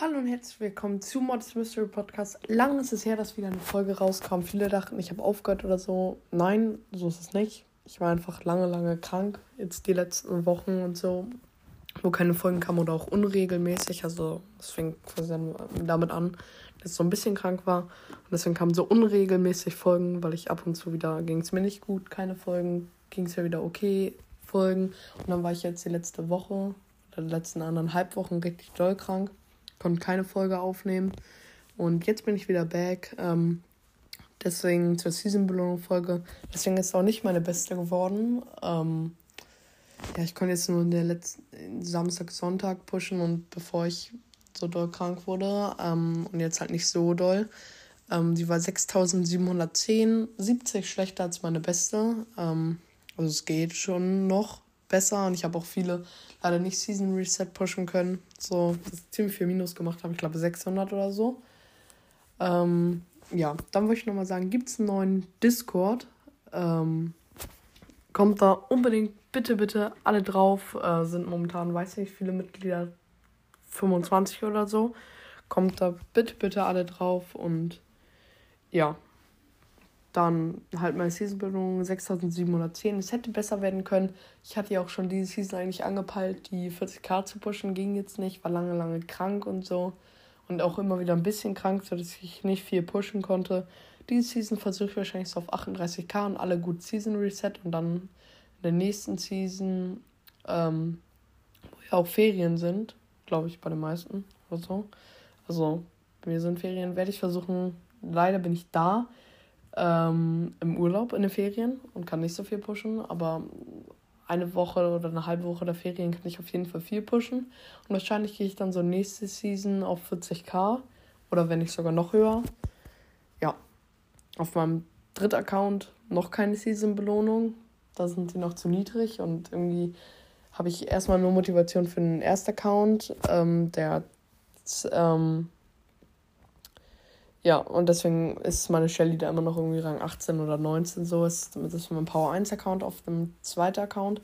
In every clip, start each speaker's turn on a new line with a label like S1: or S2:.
S1: Hallo und herzlich willkommen zu Mods Mystery Podcast. Lang ist es her, dass wieder eine Folge rauskam. Viele dachten, ich habe aufgehört oder so. Nein, so ist es nicht. Ich war einfach lange, lange krank. Jetzt die letzten Wochen und so, wo keine Folgen kamen oder auch unregelmäßig. Also, es fing quasi damit an, dass ich so ein bisschen krank war. Und deswegen kamen so unregelmäßig Folgen, weil ich ab und zu wieder ging es mir nicht gut. Keine Folgen, ging es ja wieder okay. Folgen. Und dann war ich jetzt die letzte Woche oder die letzten anderthalb Wochen richtig doll krank konnte keine Folge aufnehmen. Und jetzt bin ich wieder back. Ähm, deswegen zur Season-Belohnung-Folge. Deswegen ist es auch nicht meine beste geworden. Ähm, ja, ich konnte jetzt nur in letzten Samstag, Sonntag pushen und bevor ich so doll krank wurde ähm, und jetzt halt nicht so doll. Ähm, die war 6710, 70 schlechter als meine beste. Ähm, also es geht schon noch besser und ich habe auch viele leider nicht Season Reset pushen können. So, ziemlich viel Minus gemacht habe. Ich glaube 600 oder so. Ähm, ja, dann wollte ich nochmal sagen, gibt es einen neuen Discord? Ähm, kommt da unbedingt bitte, bitte alle drauf. Äh, sind momentan, weiß nicht, viele Mitglieder, 25 oder so. Kommt da bitte, bitte alle drauf und ja, dann halt meine Season-Belohnung 6710. Es hätte besser werden können. Ich hatte ja auch schon diese Season eigentlich angepeilt, die 40k zu pushen. Ging jetzt nicht, war lange, lange krank und so. Und auch immer wieder ein bisschen krank, sodass ich nicht viel pushen konnte. Diese Season versuche ich wahrscheinlich so auf 38k und alle gut Season Reset. Und dann in der nächsten Season, ähm, wo ja auch Ferien sind, glaube ich, bei den meisten oder so. Also, bei mir sind Ferien, werde ich versuchen. Leider bin ich da ähm, im Urlaub in den Ferien und kann nicht so viel pushen, aber eine Woche oder eine halbe Woche der Ferien kann ich auf jeden Fall viel pushen. Und wahrscheinlich gehe ich dann so nächste Season auf 40k oder wenn nicht sogar noch höher. Ja, auf meinem dritten Account noch keine Season-Belohnung. Da sind die noch zu niedrig und irgendwie habe ich erstmal nur Motivation für den ersten Account. Ähm, der ähm, ja, und deswegen ist meine Shelly da immer noch irgendwie Rang 18 oder 19 so. Ist, das ist mein Power 1 Account auf dem zweiten Account.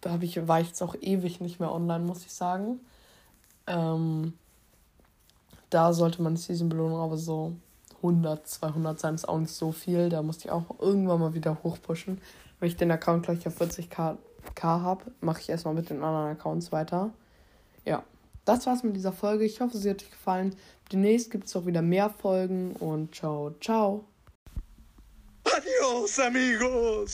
S1: Da ich, war ich jetzt auch ewig nicht mehr online, muss ich sagen. Ähm, da sollte meine Season-Belohnung aber so 100, 200 sein, ist auch nicht so viel. Da musste ich auch irgendwann mal wieder hochpushen. Wenn ich den Account gleich auf 40k habe, mache ich erstmal mit den anderen Accounts weiter. Ja das war's mit dieser Folge. Ich hoffe, sie hat euch gefallen. Demnächst gibt es auch wieder mehr Folgen und ciao, ciao. Adios, amigos!